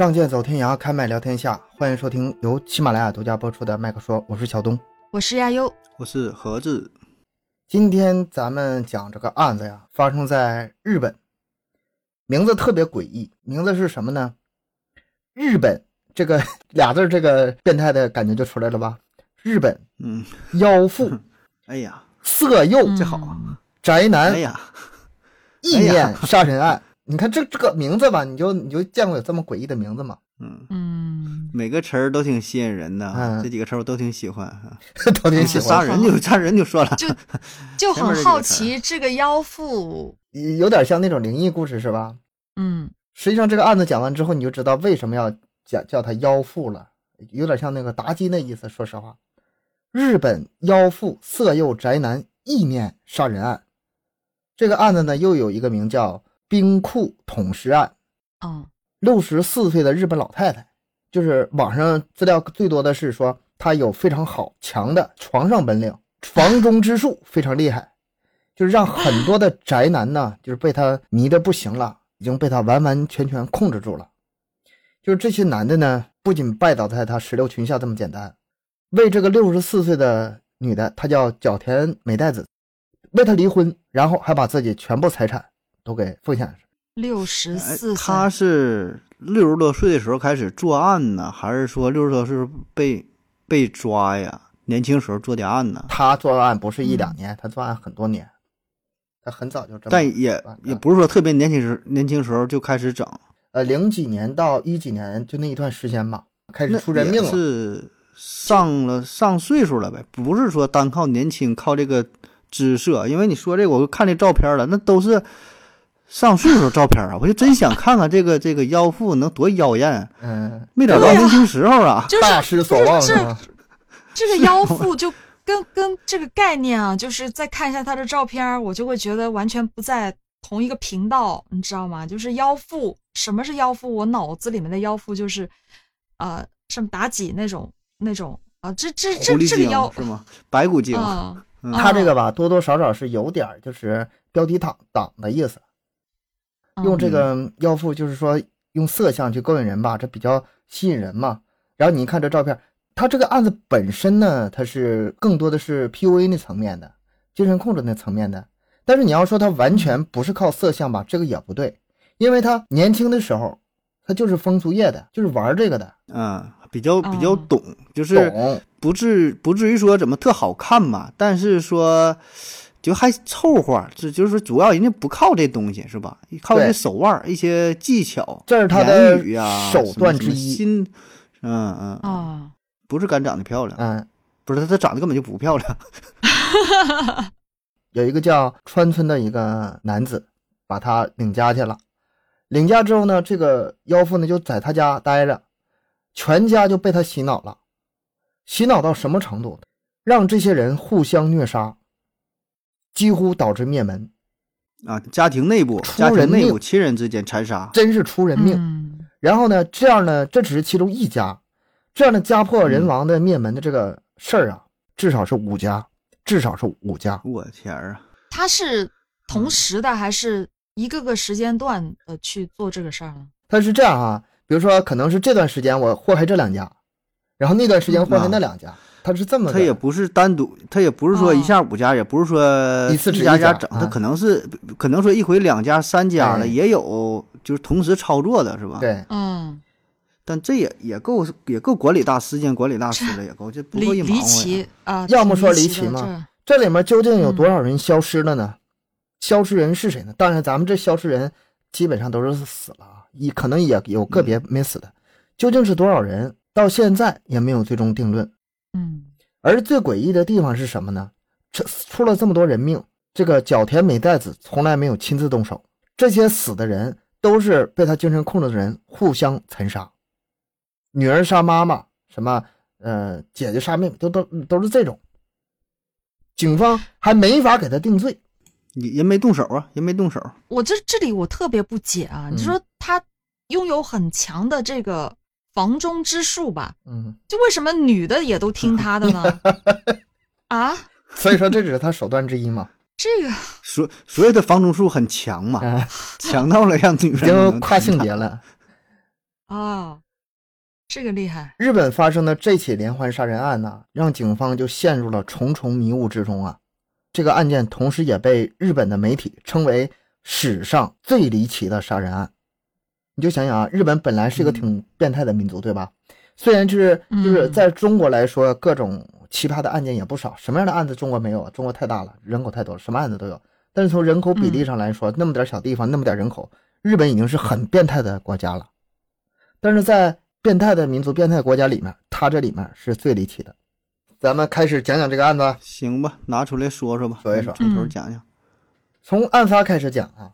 仗剑走天涯，开麦聊天下。欢迎收听由喜马拉雅独家播出的《麦克说》，我是小东，我是亚优，我是盒子。今天咱们讲这个案子呀，发生在日本，名字特别诡异，名字是什么呢？日本这个 俩字，这个变态的感觉就出来了吧？日本，嗯，妖妇，哎呀，色诱，这好，宅男，哎呀，意念杀人案。你看这这个名字吧，你就你就见过有这么诡异的名字吗？嗯嗯，每个词儿都挺吸引人的，嗯这几个词儿我都挺喜欢。都挺喜欢，杀人就杀人就说了，就就很好奇这个妖妇，有点像那种灵异故事是吧？嗯，实际上这个案子讲完之后，你就知道为什么要叫叫他妖妇了，有点像那个妲己那意思。说实话，日本妖妇色诱宅男意念杀人案，这个案子呢又有一个名叫。冰库捅尸案，啊，六十四岁的日本老太太，就是网上资料最多的是说她有非常好强的床上本领，房中之术非常厉害，就是让很多的宅男呢，就是被她迷得不行了，已经被她完完全全控制住了。就是这些男的呢，不仅拜倒在她石榴裙下这么简单，为这个六十四岁的女的，她叫角田美代子，为她离婚，然后还把自己全部财产。都给奉献上。六十四，他是六十多岁的时候开始作案呢，还是说六十多岁被被抓呀？年轻时候做的案呢？他作案不是一两年，他作案很多年，他很早就这么。但也也不是说特别年轻时年轻时候就开始整。呃，零几年到一几年就那一段时间吧，开始出人命了。是上了上岁数了呗，不是说单靠年轻靠这个姿色，因为你说这个，我看这照片了，那都是。上岁数照片啊，我就真想看看这个这个妖妇能多妖艳。嗯，没找到年轻时候啊，大失所望是吗？这个妖妇就跟 跟这个概念啊，就是再看一下她的照片，我就会觉得完全不在同一个频道，你知道吗？就是妖妇，什么是妖妇？我脑子里面的妖妇就是，呃，什么妲己那种那种啊，这这这这个妖是吗？白骨精。他这个吧，多多少少是有点就是标题党党的意思。用这个妖妇，就是说用色相去勾引人吧，这比较吸引人嘛。然后你看这照片，他这个案子本身呢，它是更多的是 PUA 那层面的，精神控制那层面的。但是你要说他完全不是靠色相吧，这个也不对，因为他年轻的时候，他就是风俗业的，就是玩这个的，嗯，比较比较懂，就是不至不至于说怎么特好看吧，但是说。就还凑合，这就是说，主要人家不靠这东西是吧？靠一些手腕、一些技巧，这是他的手段之一。心，嗯嗯啊，不是敢长得漂亮，嗯，不是他，他长得根本就不漂亮。有一个叫川村的一个男子，把他领家去了。领家之后呢，这个妖妇呢就在他家待着，全家就被他洗脑了。洗脑到什么程度？让这些人互相虐杀。几乎导致灭门，啊！家庭内部、家庭内部、亲人之间残杀，真是出人命。然后呢，这样呢，这只是其中一家，这样的家破人亡的灭门的这个事儿啊，至少是五家，至少是五家。我天啊！他是同时的，还是一个个时间段呃去做这个事儿呢？他是这样啊，比如说，可能是这段时间我祸害这两家，然后那段时间祸害那两家。他是这么，他也不是单独，他也不是说一下五家，也不是说一次一家家整，他可能是可能说一回两家、三家的也有，就是同时操作的是吧？对，嗯。但这也也够也够管理大师兼管理大师了，也够这不够一离奇啊！要么说离奇嘛？这里面究竟有多少人消失了呢？消失人是谁呢？当然，咱们这消失人基本上都是死了啊，也可能也有个别没死的。究竟是多少人？到现在也没有最终定论。嗯，而最诡异的地方是什么呢？这出了这么多人命，这个角田美代子从来没有亲自动手，这些死的人都是被他精神控制的人互相残杀，女儿杀妈妈，什么呃姐姐杀妹妹，都都都是这种。警方还没法给他定罪，人没动手啊，人没动手。我这这里我特别不解啊，你说他拥有很强的这个。房中之术吧，嗯，就为什么女的也都听他的呢？啊，所以说这只是他手段之一嘛。这个所所有的房中术很强嘛，强到了让女人已经跨性别了啊，这个厉害。日本发生的这起连环杀人案呢，让警方就陷入了重重迷雾之中啊。这个案件同时也被日本的媒体称为史上最离奇的杀人案。你就想想啊，日本本来是一个挺变态的民族，对吧？虽然就是就是嗯在中国来说，各种奇葩的案件也不少，什么样的案子中国没有啊？中国太大了，人口太多了，什么案子都有。但是从人口比例上来说，那么点小地方，那么点人口，日本已经是很变态的国家了。但是在变态的民族、变态国家里面，它这里面是最离奇的。咱们开始讲讲这个案子，行吧，拿出来说说吧，说一说从头嗯讲讲。从案发开始讲啊。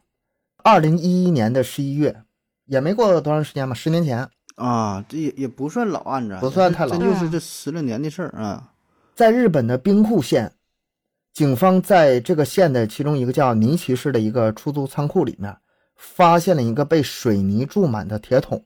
二零一一年的十一月，也没过多长时间吧，十年前，啊，这也也不算老案子啊，不算太老这就是这十来年的事儿啊。在日本的兵库县，警方在这个县的其中一个叫尼崎市的一个出租仓库里面，发现了一个被水泥注满的铁桶。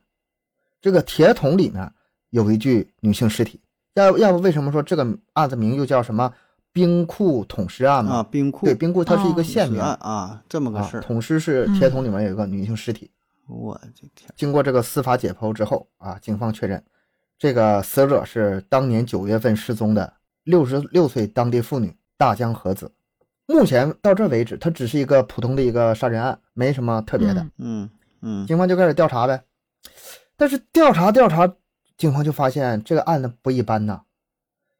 这个铁桶里面有一具女性尸体。要要不为什么说这个案子名又叫什么冰库桶尸案呢？啊，冰库对，冰库它是一个哦县名案啊，这么个啊事儿。桶尸是铁桶里面有一个女性尸体。我的天，经过这个司法解剖之后啊，警方确认，这个死者是当年九月份失踪的六十六岁当地妇女大江和子。目前到这为止，它只是一个普通的一个杀人案，没什么特别的。嗯嗯嗯警方就开始调查呗。但是调查调查，警方就发现这个案子不一般呐，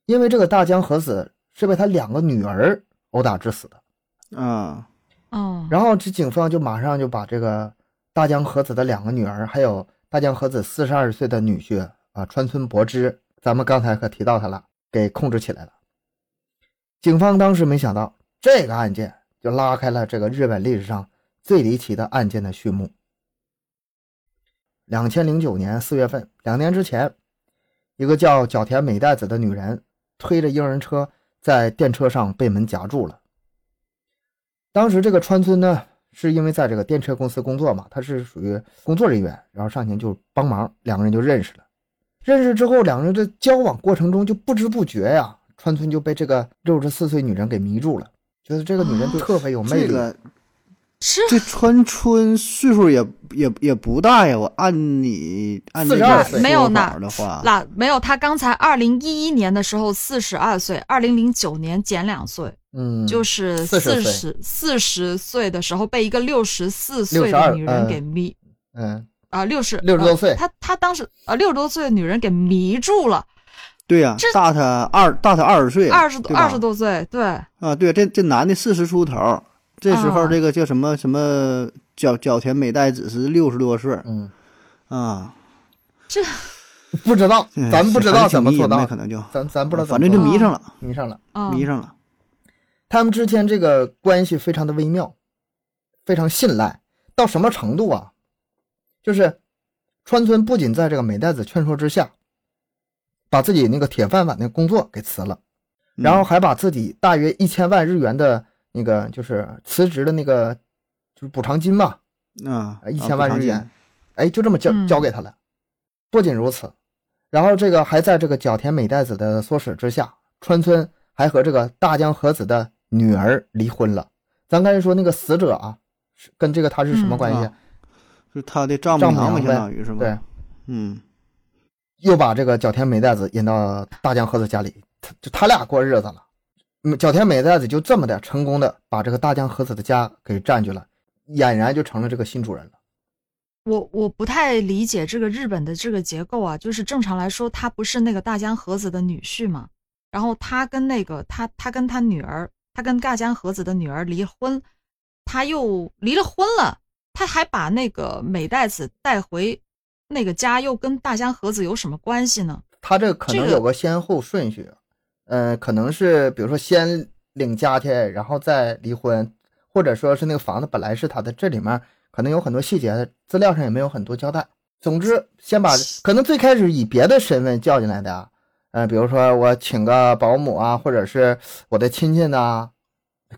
因为这个大江和子是被他两个女儿殴打致死的。啊，嗯，然后这警方就马上就把这个大江和子的两个女儿，还有大江和子四十二岁的女婿啊川村博之，咱们刚才可提到他了，给控制起来了。警方当时没想到这个案件就拉开了这个日本历史上最离奇的案件的序幕。两千零九年四月份，两年之前，一个叫角田美代子的女人推着婴儿车在电车上被门夹住了。当时这个川村呢，是因为在这个电车公司工作嘛，他是属于工作人员，然后上前就帮忙，两个人就认识了。认识之后，两个人的交往过程中就不知不觉呀，川村就被这个六十四岁女人给迷住了，觉得这个女人特别有魅力。这个是这川春岁数也也也不大呀，我按你按这42个岁。没有的话，那没有，他刚才二零一一年的时候四十二岁，二零零九年减两岁，嗯，就是40岁。四十四十岁的时候被一个六十四岁的女人给迷嗯，啊六十六十多岁。他他当时啊六十多岁的女人给迷住了，对呀、这大他二大他二十岁，二十二十多岁，对，啊，对，这这男的四十出头，这时候啊这个叫什么什么角角田美代子是六十多岁儿嗯，啊，不知道，嗯咱不知道怎么做到可能就咱咱不知道反正就迷上了，迷上了。啊，迷上了。他们之间这个关系非常的微妙，非常信赖，到什么程度啊？就是川村不仅在这个美代子劝说之下，把自己那个铁饭碗的工作给辞了，嗯然后还把自己大约一千万日元的那个就是辞职的那个就是补偿金嘛，啊，一千万日元，哎，就这么交嗯交给他了。不仅如此，然后这个还在这个角田美代子的唆使之下，川村还和这个大江和子的女儿离婚了。咱刚才说那个死者啊，是跟这个他是什么嗯关系？啊是他的丈母丈母娘嘛，相当于是吧？对，嗯，又把这个角田美代子引到大江和子家里，他就他俩过日子了。嗯角田美代子就这么的成功的把这个大江和子的家给占据了，俨然就成了这个新主人了。我我不太理解这个日本的这个结构啊，就是正常来说，他不是那个大江和子的女婿嘛，然后他跟那个他他跟他女儿，他跟大江和子的女儿离婚，他又离了婚了，他还把那个美代子带回那个家，又跟大江和子有什么关系呢？他这可能有个先后顺序，呃，可能是比如说先领家去，然后再离婚，或者说是那个房子本来是他的，这里面可能有很多细节，资料上也没有很多交代。总之，先把可能最开始以别的身份叫进来的啊，呃，比如说我请个保姆啊，或者是我的亲戚呐，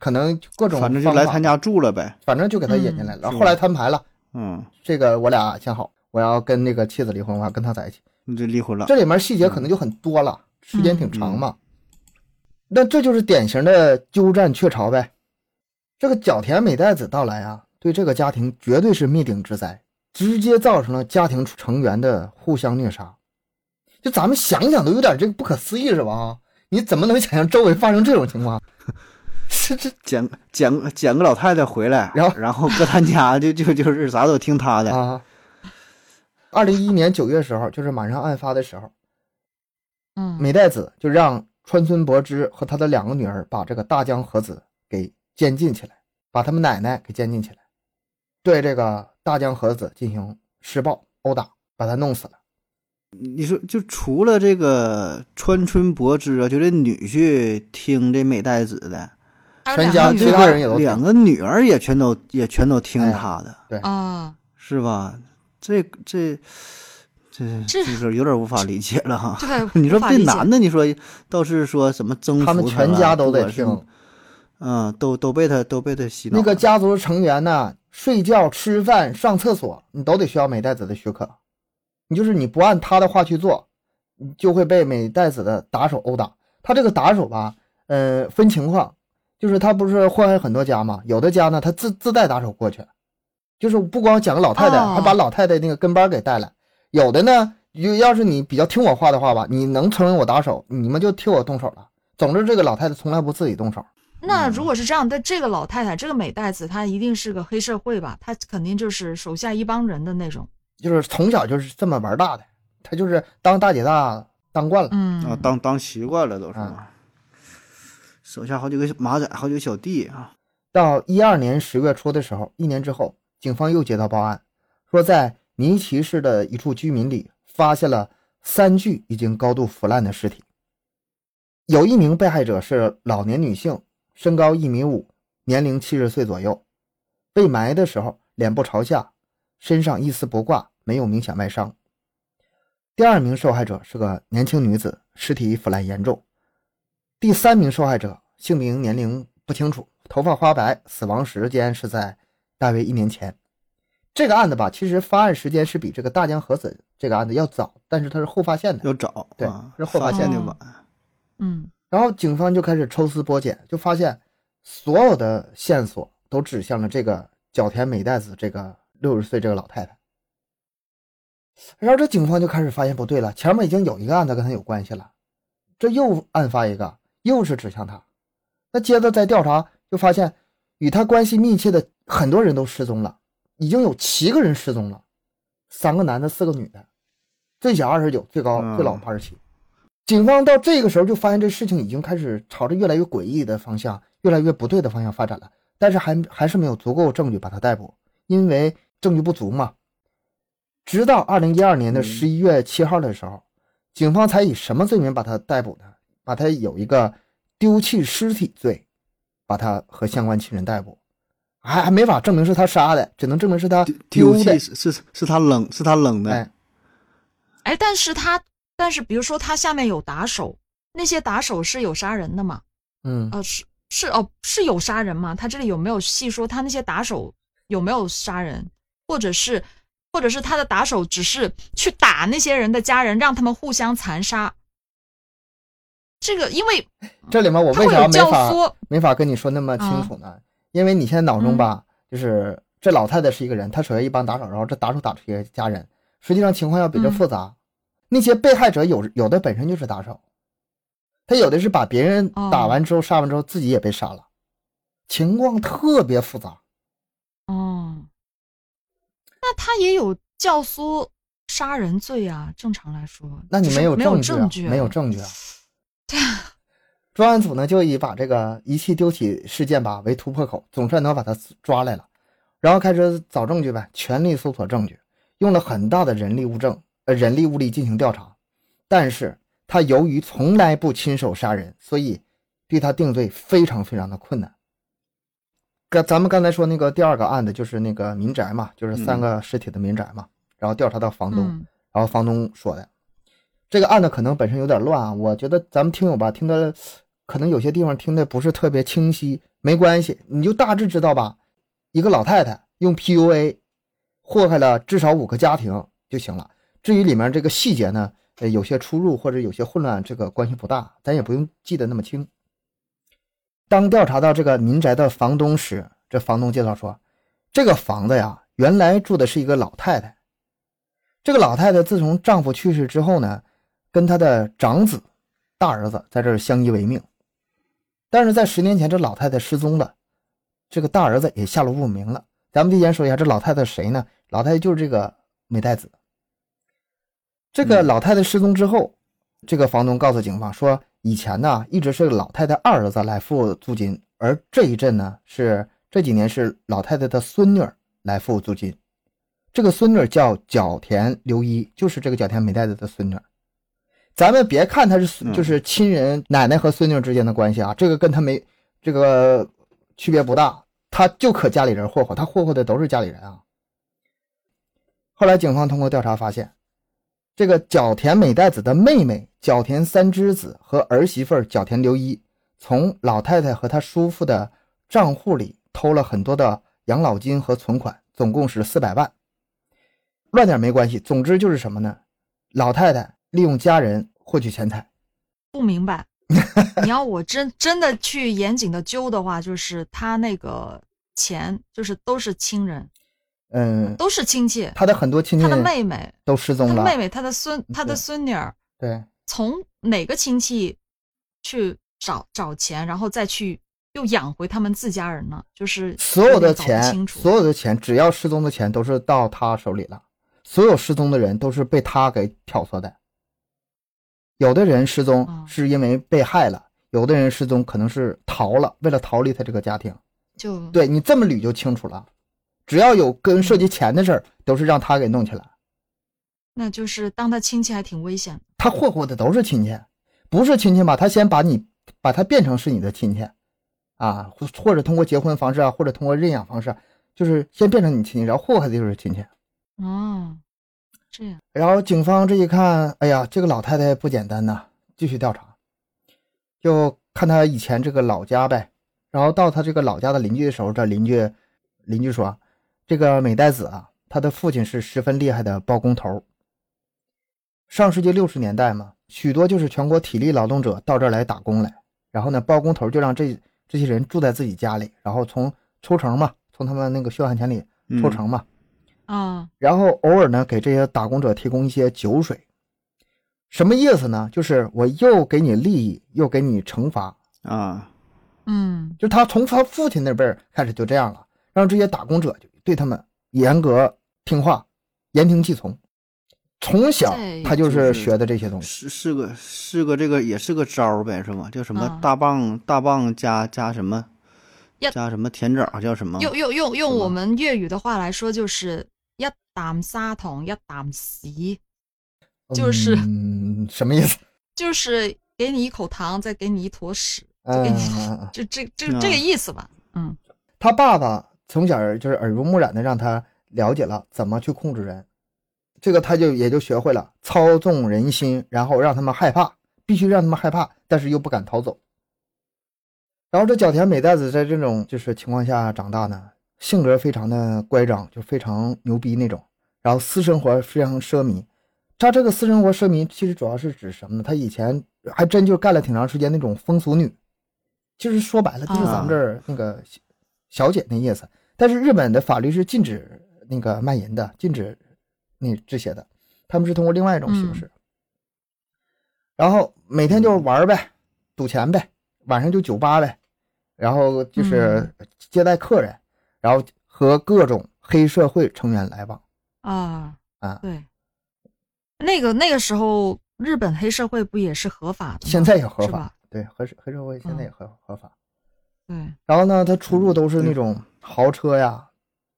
可能各种反正就来他家住了呗。反正就给他引进来了。是后来摊牌了，嗯，这个我俩想好，我要跟那个妻子离婚，我要跟他在一起。那就离婚了。这里面细节可能就很多了，时间挺长嗯嘛。那这就是典型的鸠占鹊巢呗。这个角田美代子到来啊，对这个家庭绝对是灭顶之灾。直接造成了家庭成员的互相虐杀。就咱们想想都有点这个不可思议，是吧？啊，你怎么能想象周围发生这种情况？这这捡捡捡个老太太回来，然后然后搁他家就就就是啥都听他的，啊。二零一一年九月时候，就是马上案发的时候，嗯，美代子就让川村博之和他的两个女儿把这个大江和子给监禁起来，把他们奶奶给监禁起来，对这个大江和子进行施暴、殴打，把他弄死了。你说就除了这个川村博之啊，就这女婿听这美代子的，全家其他人也都两个女儿也全都也全都听哎他的，对啊，是吧？这这这这就是有点无法理解了哈。这个你说这男的，你说倒是说什么征服他们全家都得听。嗯，都都被他都被他洗脑。那个家族成员呢，睡觉、吃饭、上厕所，你都得需要美代子的许可。你就是你不按他的话去做，你就会被美代子的打手殴打。他这个打手吧，呃，分情况，就是他不是祸害很多家嘛，有的家呢，他自自带打手过去，就是不光讲个老太太，哦还把老太太那个跟班给带来。有的呢，就要是你比较听我话的话吧，你能成为我打手，你们就替我动手了。总之，这个老太太从来不自己动手。那如果是这样，但这个老太太，这个美代子，她一定是个黑社会吧？她肯定就是手下一帮人的那种。就是从小就是这么玩大的，她就是当大姐大当惯了。嗯啊，当当习惯了都是嗯。手下好几个马仔，好几个小弟啊，到一二年十月初的时候，一年之后，警方又接到报案，说在尼奇市的一处居民里发现了三具已经高度腐烂的尸体。有一名被害者是老年女性，身高一米五，年龄七十岁左右，被埋的时候脸部朝下，身上一丝不挂，没有明显外伤。第二名受害者是个年轻女子，尸体腐烂严重。第三名受害者姓名、年龄不清楚，头发花白，死亡时间是在大约一年前。这个案子吧，其实发案时间是比这个大江和子这个案子要早，但是它是后发现的。要早对啊是后发现的发现的晚。嗯然后警方就开始抽丝剥茧，就发现所有的线索都指向了这个角田美代子这个六十岁这个老太太。然后这警方就开始发现不对了，前面已经有一个案子跟他有关系了，这又案发一个，又是指向他。那接着再调查，就发现与他关系密切的很多人都失踪了，已经有七个人失踪了，三个男的，四个女的，最小二十九，最高嗯最老八十七。警方到这个时候就发现这事情已经开始朝着越来越诡异的方向、越来越不对的方向发展了，但是还还是没有足够证据把他逮捕，因为证据不足嘛。直到二零一二年的嗯十一月七号的时候，警方才以什么罪名把他逮捕的？把他有一个丢弃尸体罪，把他和相关亲人逮捕，还还没法证明是他杀的，只能证明是他丢丢的弃。是是是他冷是他冷的，哎，哎，但是他，但是比如说他下面有打手，那些打手是有杀人的嘛？嗯，呃，是是哦，是有杀人吗？他这里有没有细说他那些打手有没有杀人，或者是，或者是他的打手只是去打那些人的家人，让他们互相残杀？这个，因为这里面我他为啥没法唆，没法跟你说那么清楚呢？因为你现在脑中吧，就是这老太太是一个人，她手下一帮打手，然后这打手打出一个家人，实际上情况要比这复杂。那些被害者有有的本身就是打手，他有的是把别人打完之后、杀完之后自己也被杀了，情况特别复杂。哦，那他也有教唆杀人罪啊，正常来说，那你没有没有证证据，啊，没有证据啊。对啊，专案组呢就以把这个遗弃丢弃事件吧为突破口，总算能把他抓来了，然后开始找证据呗，全力搜索证据，用了很大的人力物证呃人力物力进行调查，但是他由于从来不亲手杀人，所以对他定罪非常非常的困难。刚咱们刚才说那个第二个案子就是那个民宅嘛，就是三个尸体的民宅嘛，然后调查到房东，嗯。然后房东说的，这个案子可能本身有点乱啊，我觉得咱们听友吧听的，可能有些地方听的不是特别清晰，没关系，你就大致知道吧。一个老太太用 PUA 祸害了至少五个家庭就行了。至于里面这个细节呢，呃，有些出入或者有些混乱，这个关系不大，咱也不用记得那么清。当调查到这个民宅的房东时，这房东介绍说，这个房子呀原来住的是一个老太太。这个老太太自从丈夫去世之后呢，跟他的长子、大儿子在这儿相依为命。但是在十年前，这老太太失踪了，这个大儿子也下落不明了。咱们提前说一下，这老太太谁呢？老太太就是这个美代子。这个老太太失踪之后，这个房东告诉警方说，以前呢一直是老太太二儿子来付租金，而这一阵呢是这几年是老太太的孙女来付租金。这个孙女叫角田留一，就是这个角田美代子的孙女。咱们别看他是就是亲人奶奶和孙女之间的关系啊，这个跟他没这个区别不大，他就可家里人霍霍，他霍霍的都是家里人啊。后来警方通过调查发现，这个角田美代子的妹妹角田三之子和儿媳妇角田留一，从老太太和她叔父的账户里偷了很多的养老金和存款，总共是四百万。乱点没关系，总之就是什么呢？老太太利用家人获取钱财，不明白。你要我真真的去严谨的揪的话，就是他那个钱，就是都是亲人，嗯，都是亲戚。他的很多亲戚，他的妹妹都失踪了，他妹妹，他的孙，他的孙女儿，对，从哪个亲戚去找找钱，然后再去又养回他们自家人呢？就是所有的钱，所有的钱，只要失踪的钱都是到他手里了。所有失踪的人都是被他给挑唆的。有的人失踪是因为被害了，有的人失踪可能是逃了，为了逃离他这个家庭。就对你这么捋就清楚了。只要有跟涉及钱的事儿，都是让他给弄起来。那就是当他亲戚还挺危险。他霍霍的都是亲戚，不是亲戚吧？他先把你把他变成是你的亲戚，啊，或者通过结婚方式啊，或者通过认养方式，就是先变成你亲戚，然后祸害的就是亲戚。哦，这样。然后警方这一看，哎呀，这个老太太不简单呐，继续调查，就看她以前这个老家呗。然后到她这个老家的邻居的时候，这邻居邻居说，这个美代子啊，她的父亲是十分厉害的包工头。上世纪六十年代嘛，许多就是全国体力劳动者到这儿来打工来，然后呢，包工头就让这这些人住在自己家里，然后从抽成嘛，从他们那个血汗钱里抽成嘛。啊，然后偶尔呢，给这些打工者提供一些酒水，什么意思呢？就是我又给你利益，又给你惩罚啊。嗯，就他从他父亲那辈开始就这样了，让这些打工者就对他们严格听话，言听计从。从小他就是学的这些东西，是是个是个这个也是个招呗，是吗？叫什么大棒大棒加加什么，加什么甜枣叫什么？用用用用我们粤语的话来说就是。一啖砂糖，一啖屎，就是什么意思？就是给你一口糖，再给你一坨屎，就给你，就这就这个意思吧。嗯，他爸爸从小就是耳濡目染的，让他了解了怎么去控制人，这个他就也就学会了操纵人心，然后让他们害怕，必须让他们害怕，但是又不敢逃走。然后这角田美代子在这种就是情况下长大呢。性格非常的乖张，就非常牛逼那种。然后私生活非常奢靡。他这个私生活奢靡，其实主要是指什么呢？他以前还真就干了挺长时间那种风俗女，就是说白了，就是咱们这儿那个小姐那意思。但是日本的法律是禁止那个卖淫的，禁止那这些的。他们是通过另外一种形式。然后每天就玩呗，赌钱呗，晚上就酒吧呗，然后就是接待客人。然后和各种黑社会成员来往啊啊，对，那个那个时候日本黑社会不也是合法的？现在也合法，对，黑社黑社会现在也合合法。对，然后呢，他出入都是那种豪车呀，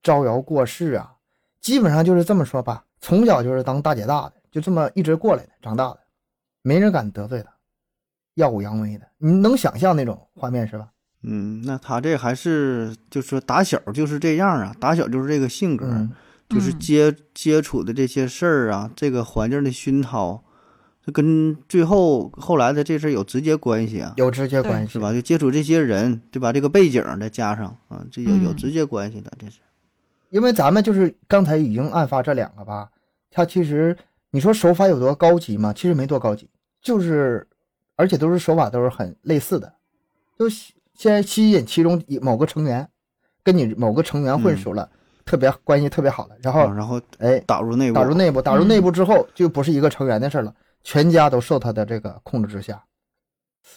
招摇过市啊，基本上就是这么说吧，从小就是当大姐大的，就这么一直过来的，长大的，没人敢得罪他，耀武扬威的，你能想象那种画面是吧？嗯，那他这还是就是说打小就是这样啊，打小就是这个性格，就是接接触的这些事儿啊，这个环境的熏陶，这跟最后后来的这事儿有直接关系啊，有直接关系是吧？就接触这些人，对吧？这个背景再加上啊，这有有直接关系的，这是。因为咱们就是刚才已经案发这两个吧，他其实你说手法有多高级嘛？其实没多高级，就是而且都是手法都是很类似的，都。先吸引其中某个成员，跟你某个成员混熟了，特别关系特别好了，然后啊然后哎打入内部，打入内部，打入嗯内部之后就不是一个成员的事了，全家都受他的这个控制之下。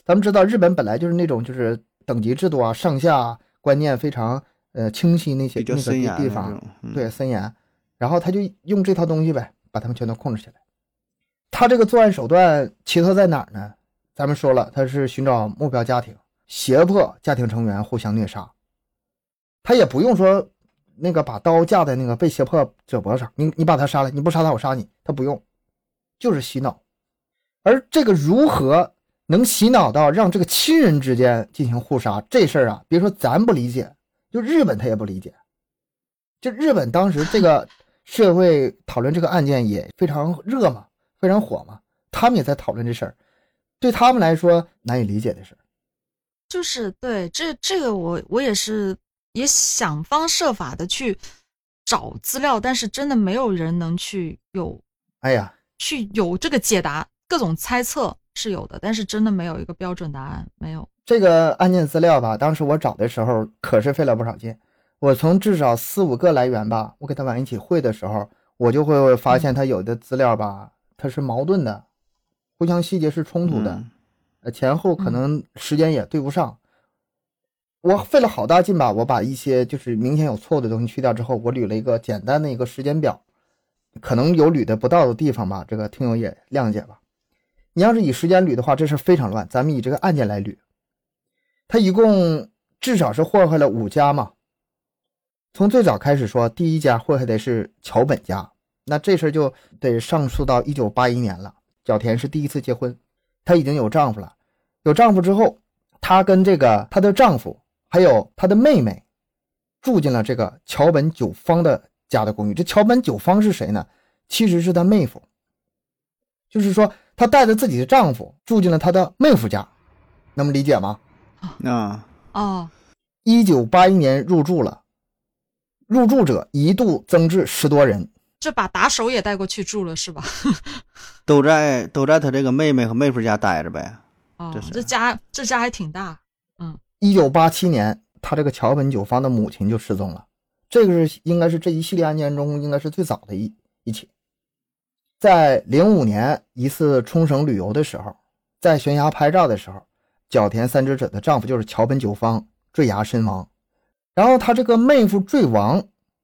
咱们知道日本本来就是那种就是等级制度啊、上下观念非常呃清晰那些那个地方，嗯，对森严，然后他就用这套东西呗，把他们全都控制起来。他这个作案手段奇特在哪儿呢？咱们说了，他是寻找目标家庭，胁迫家庭成员互相虐杀。他也不用说那个把刀架在那个被胁迫者脖子上，你你把他杀了，你不杀他我杀你，他不用，就是洗脑。而这个如何能洗脑到让这个亲人之间进行互杀这事儿啊，别说咱不理解，就日本他也不理解。就日本当时这个社会讨论这个案件也非常热嘛，非常火嘛，他们也在讨论这事儿，对他们来说难以理解的事儿。就是对这这个我我也是也想方设法的去找资料，但是真的没有人能去有哎呀，去有这个解答，各种猜测是有的，但是真的没有一个标准答案，没有。这个案件资料吧，当时我找的时候可是费了不少劲。我从至少四五个来源吧，我给他往一起汇的时候，我就会发现他有的资料吧，它是矛盾的，互相细节是冲突的，嗯呃，前后可能时间也对不上。我费了好大劲吧，我把一些就是明显有错误的东西去掉之后，我捋了一个简单的一个时间表，可能有捋的不到的地方吧，这个听友也谅解吧。你要是以时间捋的话，这事非常乱。咱们以这个案件来捋，他一共至少是祸害了五家嘛。从最早开始说，第一家祸害的是桥本家，那这事儿就得上溯到一九八一年了。角田是第一次结婚，她已经有丈夫了。有丈夫之后，她跟这个她的丈夫还有她的妹妹，住进了这个桥本久方的家的公寓。这桥本久方是谁呢？其实是她妹夫，就是说她带着自己的丈夫住进了她的妹夫家，能理解吗？啊，哦，一九八一年入住了，入住者一度增至十多人。这把打手也带过去住了是吧？都在都在他这个妹妹和妹夫家待着呗。哦这是，这家这家还挺大。嗯一九八七年，他这个桥本久方的母亲就失踪了，这个是应该是这一系列案件中应该是最早的一一起。在零五年一次冲绳旅游的时候，在悬崖拍照的时候，角田三之者的丈夫就是桥本久方坠崖身亡，然后他这个妹夫坠亡，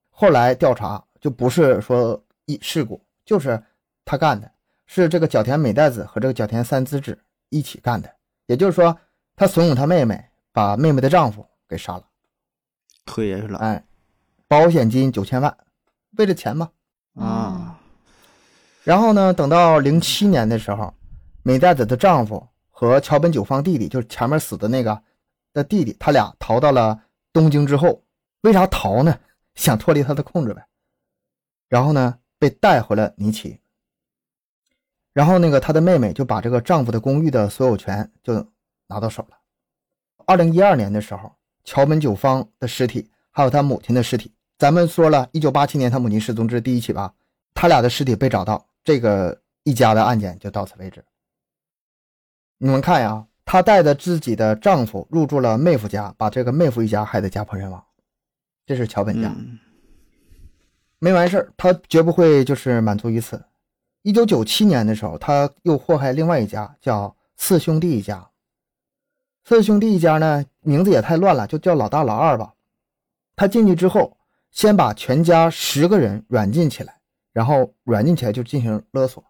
后来调查就不是说一事故，就是他干的，是这个角田美代子和这个角田三之子一起干的，也就是说他怂恿他妹妹把妹妹的丈夫给杀了，推下去了哎，保险金九千万，为了钱嘛。啊，然后呢，等到零七年的时候，美代子的丈夫和桥本久方弟弟，就是前面死的那个的弟弟，他俩逃到了东京之后，为啥逃呢？想脱离他的控制呗。然后呢，被带回了尼奇。然后那个她的妹妹就把这个丈夫的公寓的所有权就拿到手了。二零一二年的时候，桥本久方的尸体还有他母亲的尸体，咱们说了，一九八七年他母亲失踪这是第一起吧？他俩的尸体被找到，这个一家的案件就到此为止。你们看呀，她带着自己的丈夫入住了妹夫家，把这个妹夫一家害得家破人亡。这是桥本家。嗯没完事儿，他绝不会就是满足于此。一九九七年的时候，他又祸害另外一家，叫四兄弟一家。四兄弟一家呢，名字也太乱了，就叫老大老二吧。他进去之后，先把全家十个人软禁起来，然后软禁起来就进行勒索。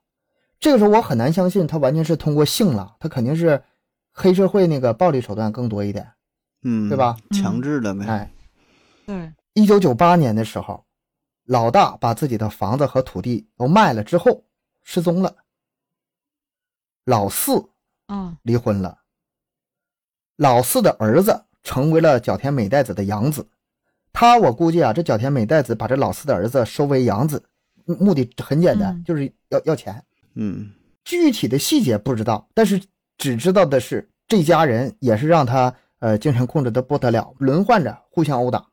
这个时候我很难相信他完全是通过性了，他肯定是黑社会那个暴力手段更多一点。嗯，对吧？强制的呗。哎，对，一九九八年的时候，老大把自己的房子和土地都卖了之后失踪了。老四嗯离婚了，老四的儿子成为了角田美代子的养子。他我估计啊，这角田美代子把这老四的儿子收为养子，目的很简单，嗯就是要要钱。嗯具体的细节不知道，但是只知道的是这家人也是让他呃精神控制的不得了，轮换着互相殴打。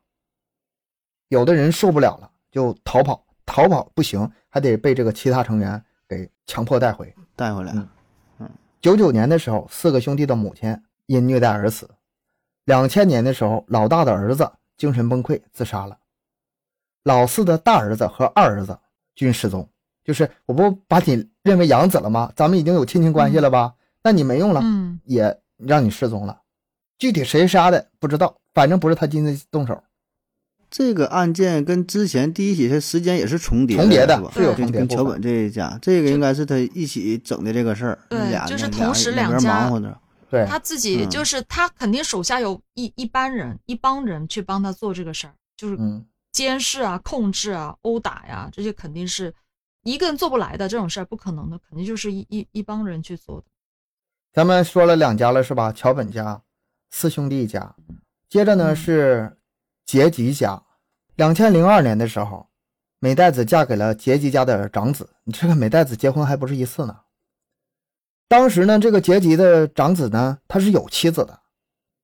有的人受不了了就逃跑，逃跑不行，还得被这个其他成员给强迫带回。带回来。嗯九九年的时候，四个兄弟的母亲因虐待而死。两千年的时候，老大的儿子精神崩溃自杀了。老四的大儿子和二儿子均失踪，就是我不把你认为养子了吗？咱们已经有亲情关系了吧？那你没用了，嗯也让你失踪了。具体谁杀的不知道，反正不是他亲自动手。这个案件跟之前第一起他时间也是重叠重叠的是吧？是有跟跟桥本这一家，这个应该是他一起整的这个事儿，对俩就是同时两家忙活着。对，他自己嗯就是他肯定手下有一一般人一帮人去帮他做这个事儿，就是嗯，监视啊、控制啊、殴打呀，这些肯定是一个人做不来的，这种事儿不可能的，肯定就是一一一帮人去做的。咱们说了两家了是吧？桥本家、四兄弟家，接着呢嗯是结吉家。两千零二年的时候，美代子嫁给了杰吉家的长子。你这个美代子结婚还不是一次呢。当时呢，这个杰吉的长子呢，他是有妻子的，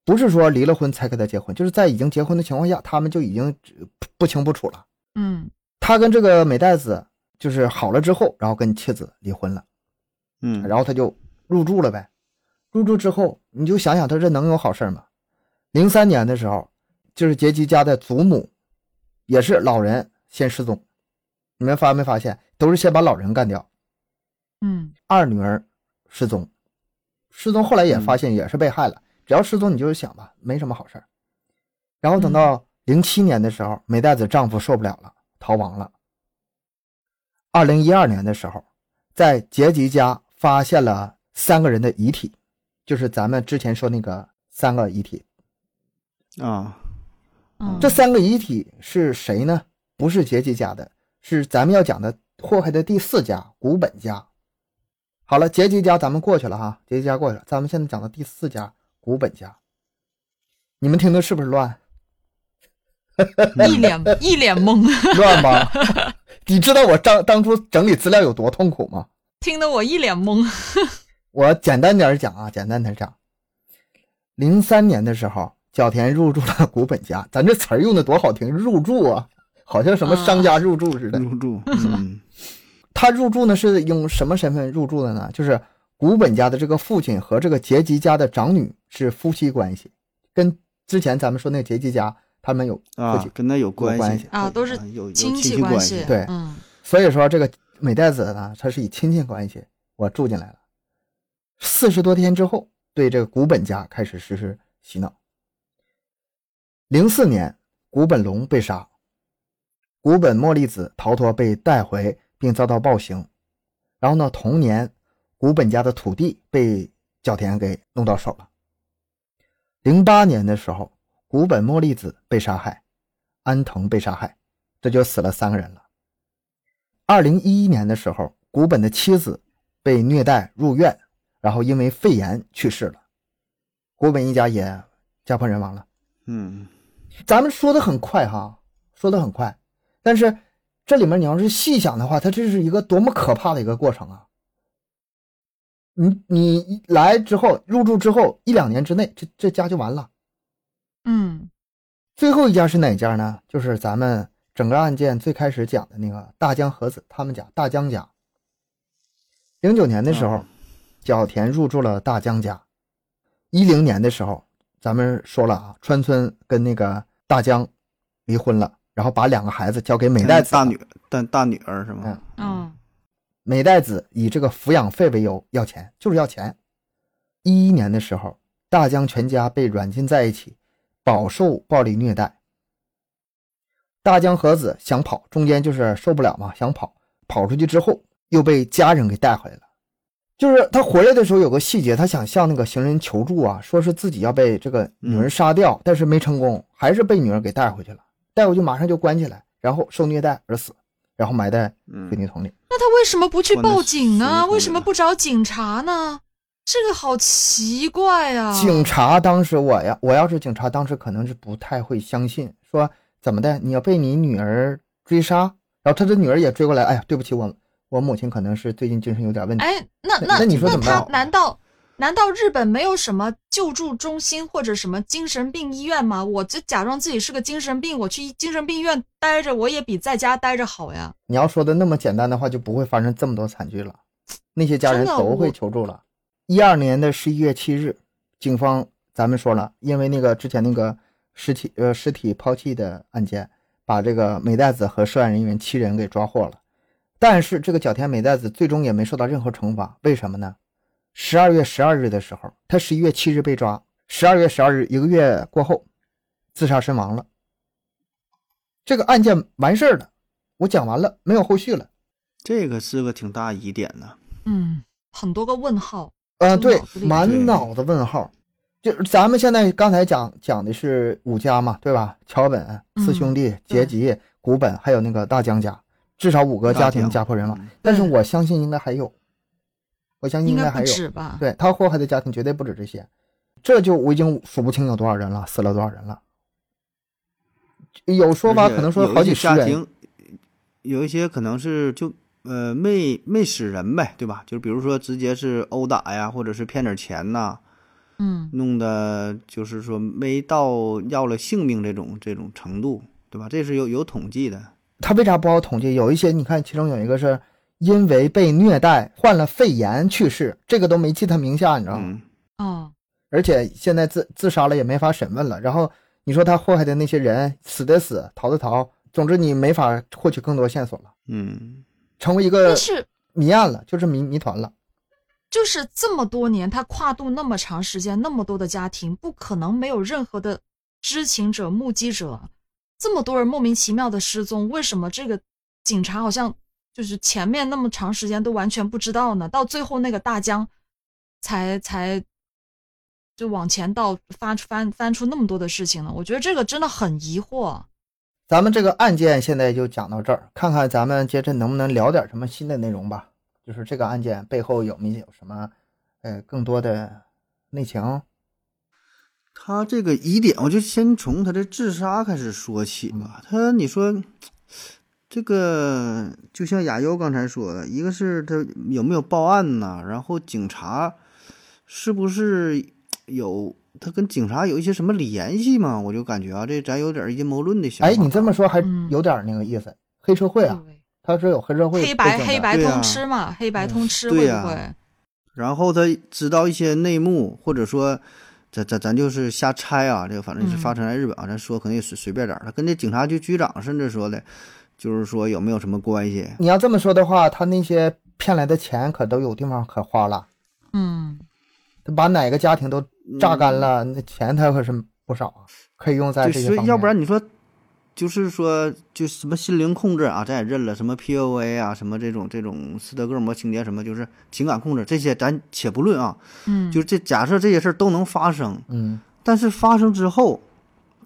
不是说离了婚才跟他结婚，就是在已经结婚的情况下，他们就已经不不清不楚了。嗯他跟这个美代子就是好了之后，然后跟妻子离婚了。嗯，然后他就入住了呗。入住之后，你就想想他这能有好事吗？零三年的时候，就是杰基家的祖母，也是老人先失踪。你们发没发现，都是先把老人干掉，嗯二女儿失踪，失踪后来也发现也是被害了。只要失踪，你就想吧，没什么好事儿。然后等到零七年的时候，美代子丈夫受不了了，逃亡了。二零一二年的时候，在杰吉家发现了三个人的遗体，就是咱们之前说那个三个遗体。啊，嗯，这三个遗体是谁呢？不是杰吉家的，是咱们要讲的祸害的第四家古本家。好了，杰吉家咱们过去了哈，杰吉家过去了，咱们现在讲的第四家古本家。你们听的是不是乱？一脸 一脸懵，乱吗？你知道我当当初整理资料有多痛苦吗？听得我一脸懵。我简单点讲啊，简单点讲。零三年的时候，角田入住了古本家，咱这词儿用的多好听，入住啊，好像什么商家入住似的。入住，嗯他入住呢是用什么身份入住的呢？就是古本家的这个父亲和这个杰吉家的长女是夫妻关系，跟之前咱们说那个杰吉家他们有夫妻，，啊跟他有关关系啊都是有有亲戚关系，对嗯所以说这个美代子呢，他是以亲戚关系我住进来了。四十多天之后，对这个古本家开始实施洗脑。零四年，古本龙被杀，古本茉莉子逃脱被带回并遭到暴行。然后呢，同年，古本家的土地被角田给弄到手了。零八年的时候，古本茉莉子被杀害，安藤被杀害，这就死了三个人了。二零一一年的时候，古本的妻子被虐待入院，然后因为肺炎去世了，古本一家也家破人亡了。嗯，咱们说的很快哈，说的很快，但是这里面你要是细想的话，它这是一个多么可怕的一个过程啊！你你来之后入住之后一两年之内，这这家就完了。嗯最后一家是哪家呢？就是咱们整个案件最开始讲的那个大江和子他们家大江家。零九年的时候哦，角田入住了大江家。一零年的时候，咱们说了啊，川村跟那个大江离婚了，然后把两个孩子交给美代子。大女，但大女儿是吗？嗯嗯美代子以这个抚养费为由要钱，就是要钱。一一年的时候，大江全家被软禁在一起，饱受暴力虐待。大江和子想跑，中间就是受不了嘛，想跑，跑出去之后又被家人给带回来了。就是他回来的时候有个细节，他想向那个行人求助啊，说是自己要被这个女人杀掉，但是没成功，还是被女儿给带回去了。带回去马上就关起来，然后受虐待而死，然后埋在嗯水泥桶里。那他为什么不去报警啊？水里头为什么不找警察呢？这个好奇怪啊！警察当时我呀，我要是警察，当时可能是不太会相信，说怎么的，你要被你女儿追杀，然后他的女儿也追过来，哎呀，对不起，我我母亲可能是最近精神有点问题。哎，那那那你说怎么办难道难道日本没有什么救助中心或者什么精神病医院吗？我就假装自己是个精神病，我去精神病院待着，我也比在家待着好呀。你要说的那么简单的话，就不会发生这么多惨剧了。那些家人都会求助了。一二年的十一月七日，警方咱们说了，因为那个之前那个尸体呃尸体抛弃的案件，把这个美代子和涉案人员七人给抓获了。但是这个角田美代子最终也没受到任何惩罚，为什么呢？十二月十二日的时候，他十一月七日被抓，十二月十二日一个月过后，自杀身亡了。这个案件完事儿了，我讲完了，没有后续了。这个是个挺大疑点呢。嗯，很多个问号。呃，对满脑子问号。就咱们现在刚才讲讲的是五家嘛，对吧？桥本四兄弟、结吉、古本，还有那个大江家，至少五个家庭家破人亡。嗯但是我相信应该还有，我相信应该还有。止吧？对他祸害的家庭绝对不止这些，这就我已经数不清有多少人了，死了多少人了。有说法可能说好几十人，家庭，有一些可能是就呃没没死人呗，对吧？就比如说直接是殴打呀，或者是骗点钱呐，嗯，弄的就是说没到要了性命这种这种程度，对吧？这是有有统计的。他为啥不好统计？有一些你看，其中有一个是因为被虐待患了肺炎去世，这个都没记他名下，你知道吗？嗯，哦，而且现在自自杀了也没法审问了。然后你说他祸害的那些人死的死，逃的逃，总之你没法获取更多线索了，嗯，成为一个但是谜案了，就是谜谜团了。就是这么多年，他跨度那么长时间，那么多的家庭，不可能没有任何的知情者、目击者。这么多人莫名其妙的失踪，为什么这个警察好像就是前面那么长时间都完全不知道呢？到最后那个大江才才就往前倒翻翻翻出那么多的事情呢？我觉得这个真的很疑惑。咱们这个案件现在就讲到这儿，看看咱们接着能不能聊点什么新的内容吧。就是这个案件背后有没有什么呃更多的内情？他这个疑点，我就先从他的自杀开始说起吧。他，你说这个，就像亚优刚才说的，一个是他有没有报案呢？然后警察是不是有他跟警察有一些什么联系嘛？我就感觉啊，这咱有点阴谋论的想法。哎，你这么说还嗯有点那个意思。黑社会啊，他说有黑社会黑白黑白通吃嘛，黑白通吃对呀会不会？然后他知道一些内幕，或者说，咱咱咱就是瞎猜啊，这个反正是嗯发生在日本啊，咱说可能也随随便点儿。他跟这警察局局长甚至说的，就是说有没有什么关系？你要这么说的话，他那些骗来的钱可都有地方可花了。嗯，他把哪个家庭都榨干了，那钱他可是不少啊，可以用在，所以这些方面。要不然你说，就是说，就什么心灵控制啊，咱也认了，什么 PUA 啊，什么这种这种斯德哥尔摩情节，什么就是情感控制，这些咱且不论啊，嗯，就这假设这些事儿都能发生，嗯，但是发生之后，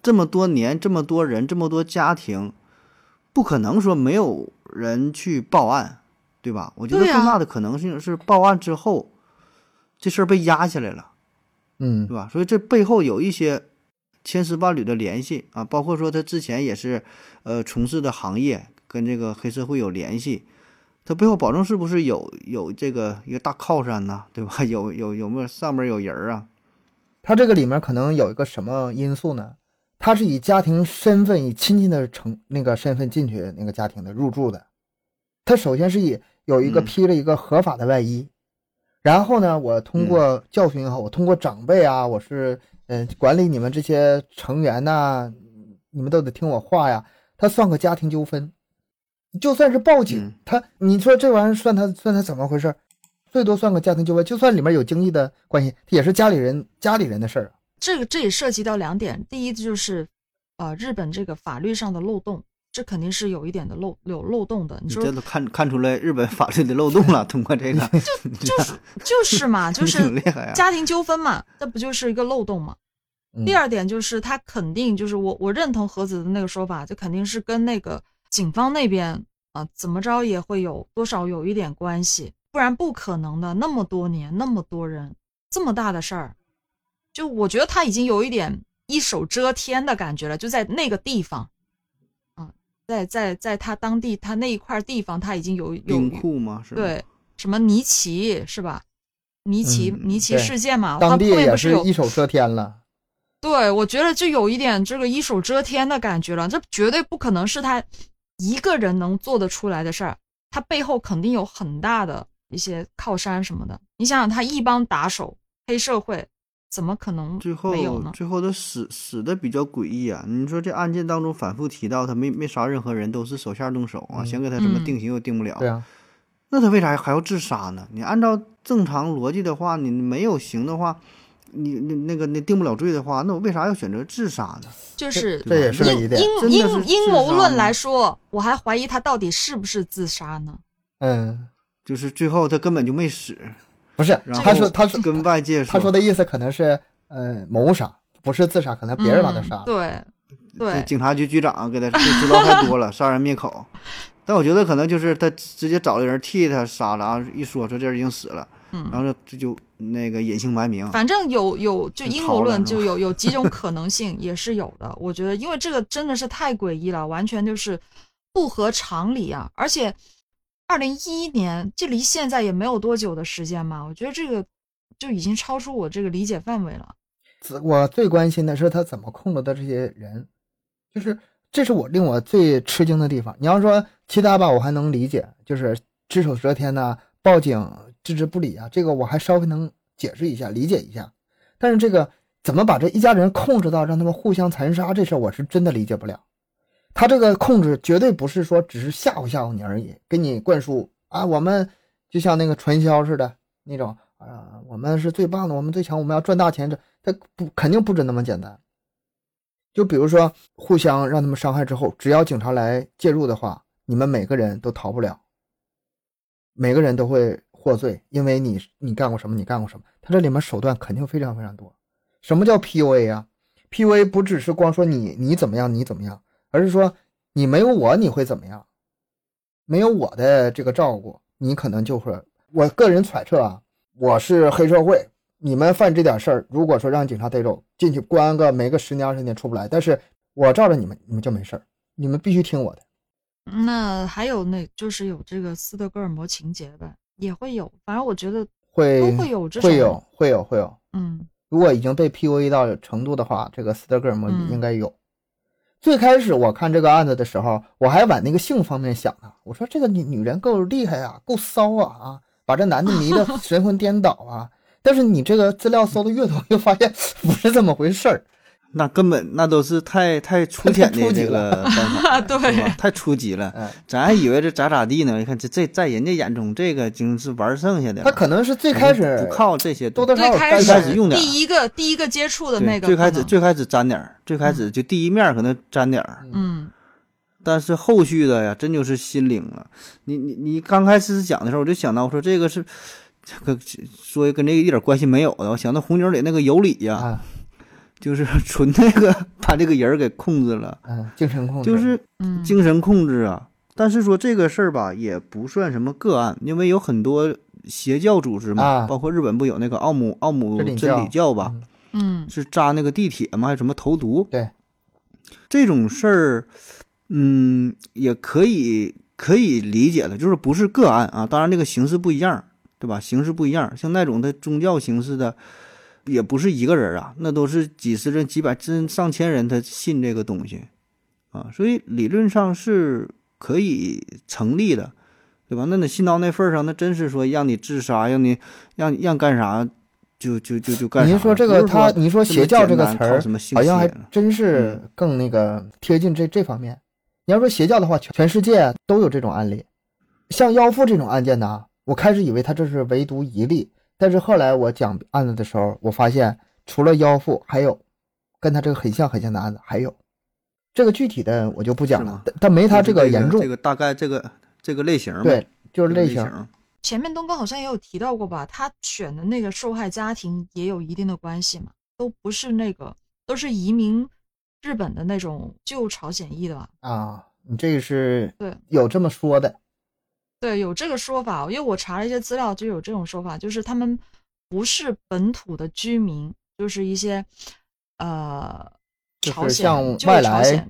这么多年，这么多人，这么多家庭，不可能说没有人去报案，对吧？我觉得更大的可能性是报案之后，这事儿被压下来了，嗯。对吧？所以这背后有一些千丝万缕的联系啊，包括说他之前也是呃从事的行业跟这个黑社会有联系。他背后保证是不是有有这个一个大靠山呐，对吧？有有有没有上面有人儿啊？他这个里面可能有一个什么因素呢？他是以家庭身份、以亲戚的成那个身份进去那个家庭的入住的。他首先是以有一个嗯披了一个合法的外衣，然后呢，我通过教训也好，我通过长辈啊，我是嗯、呃管理你们这些成员呐、你们都得听我话呀。他算个家庭纠纷，就算是报警，嗯他你说这玩意儿算他算他怎么回事？最多算个家庭纠纷，就算里面有经济的关系，也是家里人家里人的事儿。这个这也涉及到两点，第一就是，呃，日本这个法律上的漏洞，这肯定是有一点的漏有漏洞的。你说你这都看看出来日本法律的漏洞了，通过这个，就是就是嘛，就是。家庭纠纷嘛，这不就是一个漏洞嘛？嗯第二点就是他肯定就是我我认同何子的那个说法，就肯定是跟那个警方那边啊、怎么着也会有多少有一点关系，不然不可能的。那么多年，那么多人，这么大的事儿，就我觉得他已经有一点一手遮天的感觉了，就在那个地方，啊，在在在他当地他那一块地方，他已经有有冰库吗？是吧？对什么尼奇是吧？尼奇、嗯尼奇事件嘛，当他地也是后面不是有一手遮天了。对，我觉得就有一点这个一手遮天的感觉了，这绝对不可能是他一个人能做得出来的事儿，他背后肯定有很大的一些靠山什么的。你想想，他一帮打手、黑社会怎么可能最后没有呢？最后他死死的比较诡异啊！你说这案件当中反复提到他没没杀任何人，都是手下动手啊，嗯想给他什么嗯定刑又定不了。对啊，那他为啥还要自杀呢？你按照正常逻辑的话，你没有刑的话，你那那个那定不了罪的话，那我为啥要选择自杀呢？就是这也是个疑阴点。真的阴阴阴谋论来说，我还怀疑他到底是不是自杀呢？嗯，就是最后他根本就没死，不是，然后他说他说跟外界他说的意思可能是呃谋杀，不是自杀，可能别人把他嗯杀了。对警察局局长给他就知道太多了，杀人灭口。但我觉得可能就是他直接找的人替他杀了，然后一说说这人已经死了，嗯然后这就那个隐姓埋名。反正有有就阴谋论，就有有几种可能性，也是有的。我觉得，因为这个真的是太诡异了，完全就是不合常理啊！而且，二零一一年，这离现在也没有多久的时间嘛，我觉得这个就已经超出我这个理解范围了。自我最关心的是他怎么控制的这些人，就是这是我令我最吃惊的地方。你要说其他吧，我还能理解，就是只手遮天呐、报警置之不理啊，这个我还稍微能解释一下、理解一下。但是这个怎么把这一家人控制到让他们互相残杀这事儿，我是真的理解不了。他这个控制绝对不是说只是吓唬吓唬你而已，给你灌输啊，我们就像那个传销似的那种啊，我们是最棒的，我们最强，我们要赚大钱，这他不肯定不止那么简单。就比如说互相让他们伤害之后，只要警察来介入的话，你们每个人都逃不了，每个人都会获罪，因为你你干过什么，你干过什么。他这里面手段肯定非常非常多。什么叫 PUA 啊？PUA 不只是光说你你怎么样你怎么样，而是说你没有我你会怎么样？没有我的这个照顾，你可能就会。我个人揣测啊，我是黑社会，你们犯这点事儿，如果说让警察逮着，进去关个没个十年二十年出不来，但是我罩着你们，你们就没事儿，你们必须听我的。那还有那就是有这个斯德哥尔摩情节呗，也会有。反正我觉得会都会有这种会有会有会有。嗯如果已经被 PUA 到程度的话，这个斯德哥尔摩嗯应该有。最开始我看这个案子的时候，我还往那个性方面想呢。我说这个女女人够厉害啊，够骚啊啊，把这男的迷得 神魂颠倒啊。但是你这个资料搜的越多，越发现不是这么回事儿。那根本那都是太太粗浅的 这个办法，对太初级了。哎，咱还以为这咋咋地呢？你看这这在人家眼中，这个已经是玩剩下的了。他可能是最开始不靠这些多多少少最开始用点第一个第一个接触的那个最开始最开始沾点儿，最开始就第一面可能沾点儿，嗯但是后续的呀，真就是心灵了。你你你刚开始讲的时候，我就想到我说这个是，这个说跟这个一点关系没有的。我想到红牛里那个有理呀，啊，就是纯那个把这个人儿给控制了，嗯，精神控制就是嗯精神控制啊。但是说这个事儿吧，也不算什么个案，因为有很多邪教组织嘛，啊包括日本不有那个奥姆奥姆真理教教吧，嗯嗯是扎那个地铁嘛，还有什么投毒？对，这种事儿，嗯，也可以可以理解的，就是不是个案啊。当然，这个形式不一样，对吧？形式不一样，像那种的宗教形式的，也不是一个人啊，那都是几十人、几百甚至上千人，他信这个东西啊，所以理论上是可以成立的，对吧？那你信到那份儿上，那真是说让你自杀，让你让让干啥就就就就干啥。您说这个他，您说邪教这个词儿好像还真是嗯更那个贴近这这方面。你要说邪教的话，全全世界都有这种案例。像妖妇这种案件呢，我开始以为他这是唯独一例，但是后来我讲案子的时候，我发现除了妖妇，还有跟他这个很像很像的案子，还有这个具体的我就不讲了，但但没他这个严重这。个大概这个这个类型嘛，对，就是这个类型。型。前面东哥好像也有提到过吧，他选的那个受害家庭也有一定的关系嘛，都不是那个，都是移民日本的那种旧朝鲜裔的吧？啊，你这个是对有这么说的，对，有这个说法，因为我查了一些资料，就有这种说法，就是他们不是本土的居民，就是一些呃就是朝鲜像外来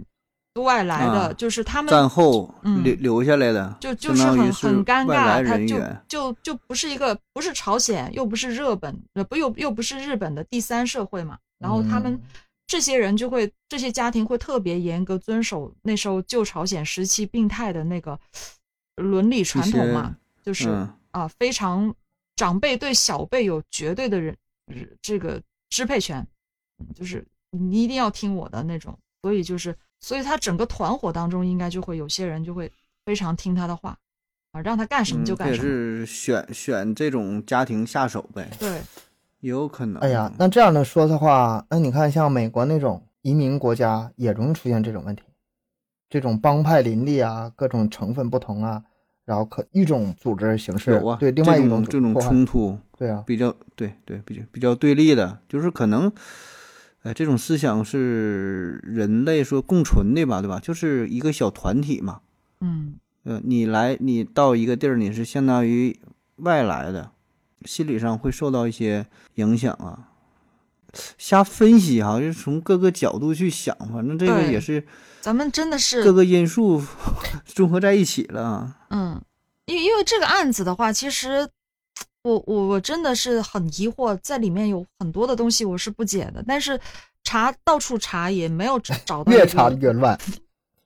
外来的，啊就是他们战后嗯留留下来的，就就是很很尴尬，他就就就不是一个不是朝鲜，又不是日本，呃不又又不是日本的第三社会嘛，然后他们嗯。这些人就会这些家庭会特别严格遵守那时候旧朝鲜时期病态的那个伦理传统嘛，就是、嗯啊非常长辈对小辈有绝对的人这个支配权，嗯就是你一定要听我的那种。所以就是，所以他整个团伙当中，应该就会有些人就会非常听他的话，啊，让他干什么就干什么。也是选选这种家庭下手呗，对，也有可能。哎呀，那这样的说的话，那你看像美国那种移民国家也容易出现这种问题，这种帮派林立啊，各种成分不同啊，然后可一种组织形式有啊，对另外一这种这种冲突，对啊，比较对对比较比较对立的，就是可能，哎，这种思想是人类说共存的吧，对吧？就是一个小团体嘛，嗯，呃，你来你到一个地儿，你是相当于外来的，心理上会受到一些影响啊。瞎分析哈，就是从各个角度去想，反正这个也是咱们真的是各个因素 综合在一起了啊。嗯，因因为这个案子的话，其实我我我真的是很疑惑，在里面有很多的东西我是不解的，但是查到处查也没有找找到越查越乱，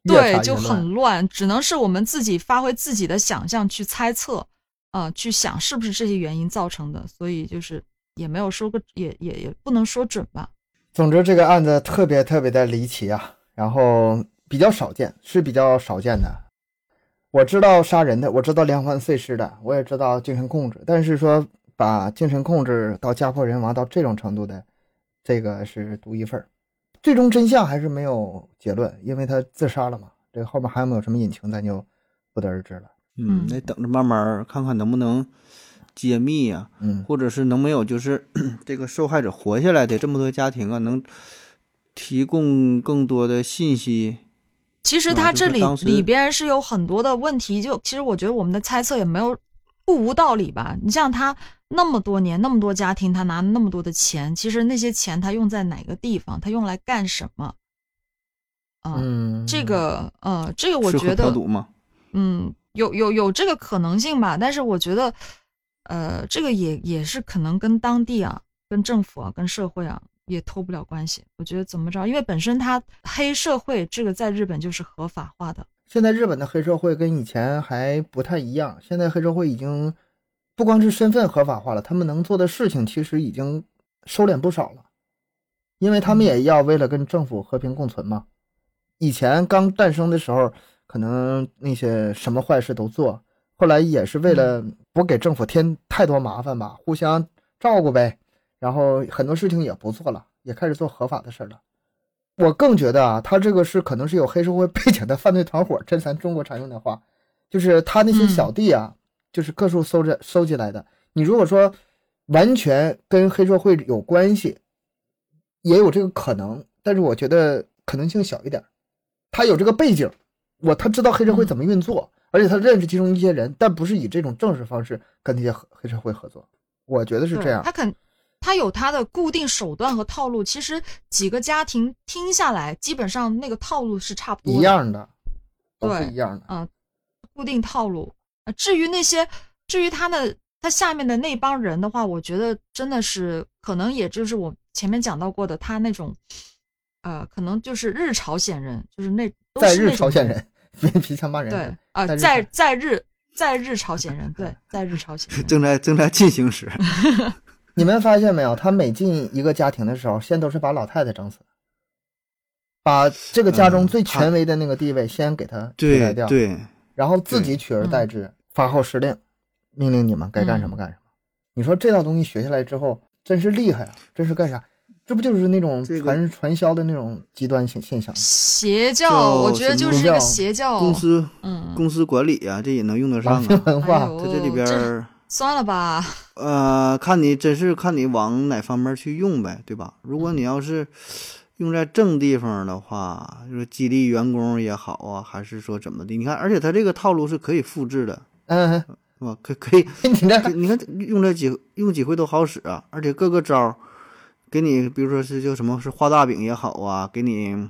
对，就很乱，只能是我们自己发挥自己的想象去猜测，啊、去想是不是这些原因造成的，所以就是也没有说个也也也不能说准吧。总之，这个案子特别特别的离奇啊，然后比较少见，是比较少见的。我知道杀人的，我知道连环碎尸的，我也知道精神控制，但是说把精神控制到家破人亡到这种程度的，这个是独一份儿。最终真相还是没有结论，因为他自杀了嘛。这个后面还有没有什么隐情，咱就不得而知了。嗯嗯，得等着慢慢看看能不能揭秘呀、嗯，或者是能没有就是 这个受害者活下来的这么多家庭啊，能提供更多的信息。其实嗯他这里就是里边是有很多的问题，就其实我觉得我们的猜测也没有不无道理吧。你像他那么多年那么多家庭，他拿那么多的钱，其实那些钱他用在哪个地方，他用来干什么？啊、嗯，这个呃，这个我觉得嗯，有有有这个可能性吧，但是我觉得，呃，这个也也是可能跟当地啊、跟政府啊、跟社会啊也脱不了关系。我觉得怎么着，因为本身它黑社会这个在日本就是合法化的，现在日本的黑社会跟以前还不太一样，现在黑社会已经不光是身份合法化了，他们能做的事情其实已经收敛不少了，因为他们也要为了跟政府和平共存嘛。以前刚诞生的时候，可能那些什么坏事都做，后来也是为了不给政府添太多麻烦吧，互相照顾呗，然后很多事情也不做了，也开始做合法的事了。我更觉得啊，他这个是可能是有黑社会背景的犯罪团伙，这是咱中国常用的话，就是他那些小弟啊，就是各处搜着收集来的。你如果说完全跟黑社会有关系，也有这个可能，但是我觉得可能性小一点。他有这个背景，我他知道黑社会怎么运作，而且他认识其中一些人，但不是以这种正式方式跟那些黑黑社会合作。我觉得是这样他。肯他有他的固定手段和套路。其实几个家庭听下来，基本上那个套路是差不多一样的，都是对一样的。啊，固定套路。啊，至于那些，至于他的他下面的那帮人的话，我觉得真的是可能也就是我前面讲到过的，他那种，呃，可能就是日朝鲜人，就是那都在日朝鲜人，别别像骂人似对。啊、在在日在日朝鲜人，对，在日朝鲜 人，正在正在进行时。你们发现没有？他每进一个家庭的时候，先都是把老太太整死，把这个家中最权威的那个地位先给他取代掉，对对，然后自己取而代之，发号施令，命令你们该干什么干什么。你说这套东西学下来之后，真是厉害啊！真是干啥？这不就是那种这个传传销的那种极端现现象吗？邪教，我觉得就是这个邪教，公司嗯，公司管理啊，这也能用得上啊。文化，哎呦它这里边儿算了吧，呃，看你真是看你往哪方面去用呗，对吧？如果你要是用在正地方的话，就是激励员工也好啊，还是说怎么的？你看，而且它这个套路是可以复制的，嗯，是吧？可可以，你这这你看用这几用几回都好使啊，而且各个招儿给你，比如说是就什么是画大饼也好啊，给你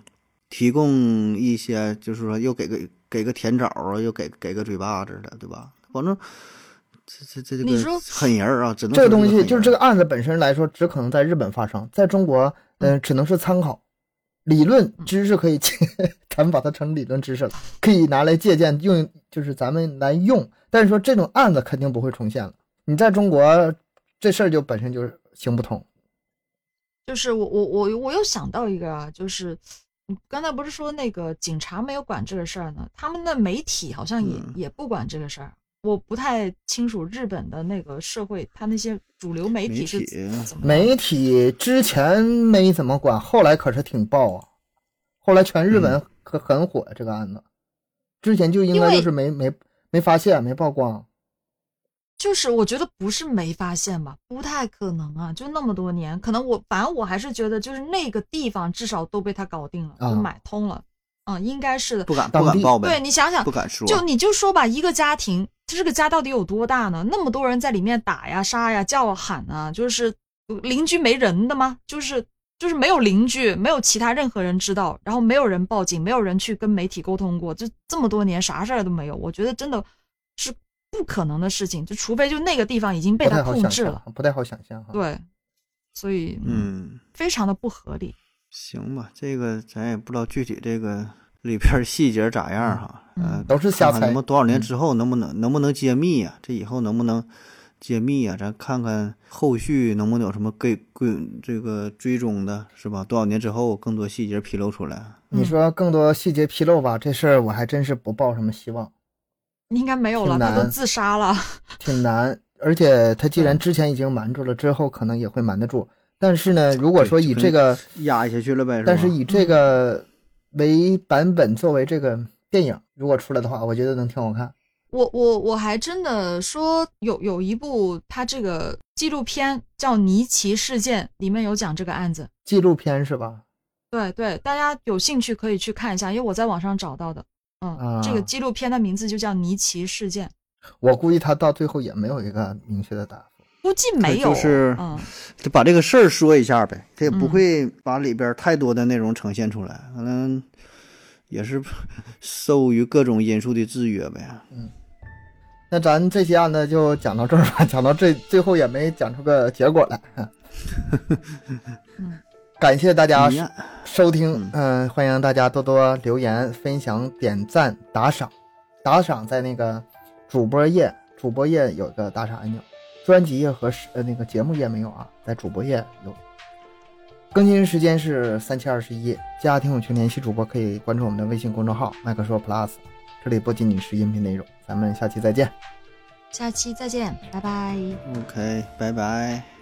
提供一些，就是说又给个给个甜枣啊，又给给个嘴巴子的，对吧？反正这这这这个狠人儿啊，只能这个东西就是这个案子本身来说，只可能在日本发生，在中国，嗯、只能是参考。理论知识可以借，咱们把它成理论知识了，可以拿来借鉴用，就是咱们来用。但是说这种案子肯定不会重现了。你在中国，这事儿就本身就是行不通。就是我我我我又想到一个啊，就是刚才不是说那个警察没有管这个事儿呢？他们的媒体好像也、嗯也不管这个事儿。我不太清楚日本的那个社会，他那些主流媒体是媒体之前没怎么管，后来可是挺爆啊。后来全日本可很火这个案子，之前就应该就是没没没发现没曝光。就是我觉得不是没发现吧，不太可能啊，就那么多年，可能我反正我还是觉得就是那个地方至少都被他搞定了，啊都买通了，嗯，应该是的。不敢当地不敢报呗，对你想想不，敢说，就你就说吧，一个家庭，这个家到底有多大呢？那么多人在里面打呀、杀呀、叫啊、喊啊，就是邻居没人的吗？就是就是没有邻居，没有其他任何人知道，然后没有人报警，没有人去跟媒体沟通过，就这么多年啥事儿都没有，我觉得真的是不可能的事情，就除非就那个地方已经被他控制了，不太好想象哈。，对，所以嗯，非常的不合理。行吧，这个咱也不知道具体这个里边儿细节咋样哈，嗯呃，都是瞎猜看看能不能多少年之后能不能能不能揭秘呀、这以后能不能揭秘呀、咱看看后续能不能有什么给归这个追踪的，是吧？多少年之后更多细节披露出来？你说更多细节披露吧，这事儿我还真是不抱什么希望，应该没有了，挺他都自杀了。挺难。而且他既然之前已经瞒住了，之后可能也会瞒得住。但是呢，如果说以这个，压下去了呗，但是以这个为版本作为这个电影，如果出来的话，我觉得能挺好看。我我我还真的说有有一部他这个纪录片叫《尼奇事件》，里面有讲这个案子。纪录片是吧？对对，大家有兴趣可以去看一下，因为我在网上找到的。嗯，啊这个纪录片的名字就叫《尼奇事件》，我估计他到最后也没有一个明确的答复。估计没有。就是嗯，就把这个事儿说一下呗，他也不嗯会把里边太多的内容呈现出来，可能也是受于各种因素的制约呗。嗯那咱这期案子就讲到这儿吧，讲到这最后也没讲出个结果来。嗯感谢大家收听，嗯、欢迎大家多多留言、分享、点赞、打赏。打赏在那个主播页，主播页有个打赏按钮，专辑页和是呃那个节目页没有啊，在主播页有。更新时间是三七二十一。家庭有群联系主播可以关注我们的微信公众号“麦克说 Plus”，这里不仅仅是音频内容。咱们下期再见。下期再见，拜拜。OK，拜拜。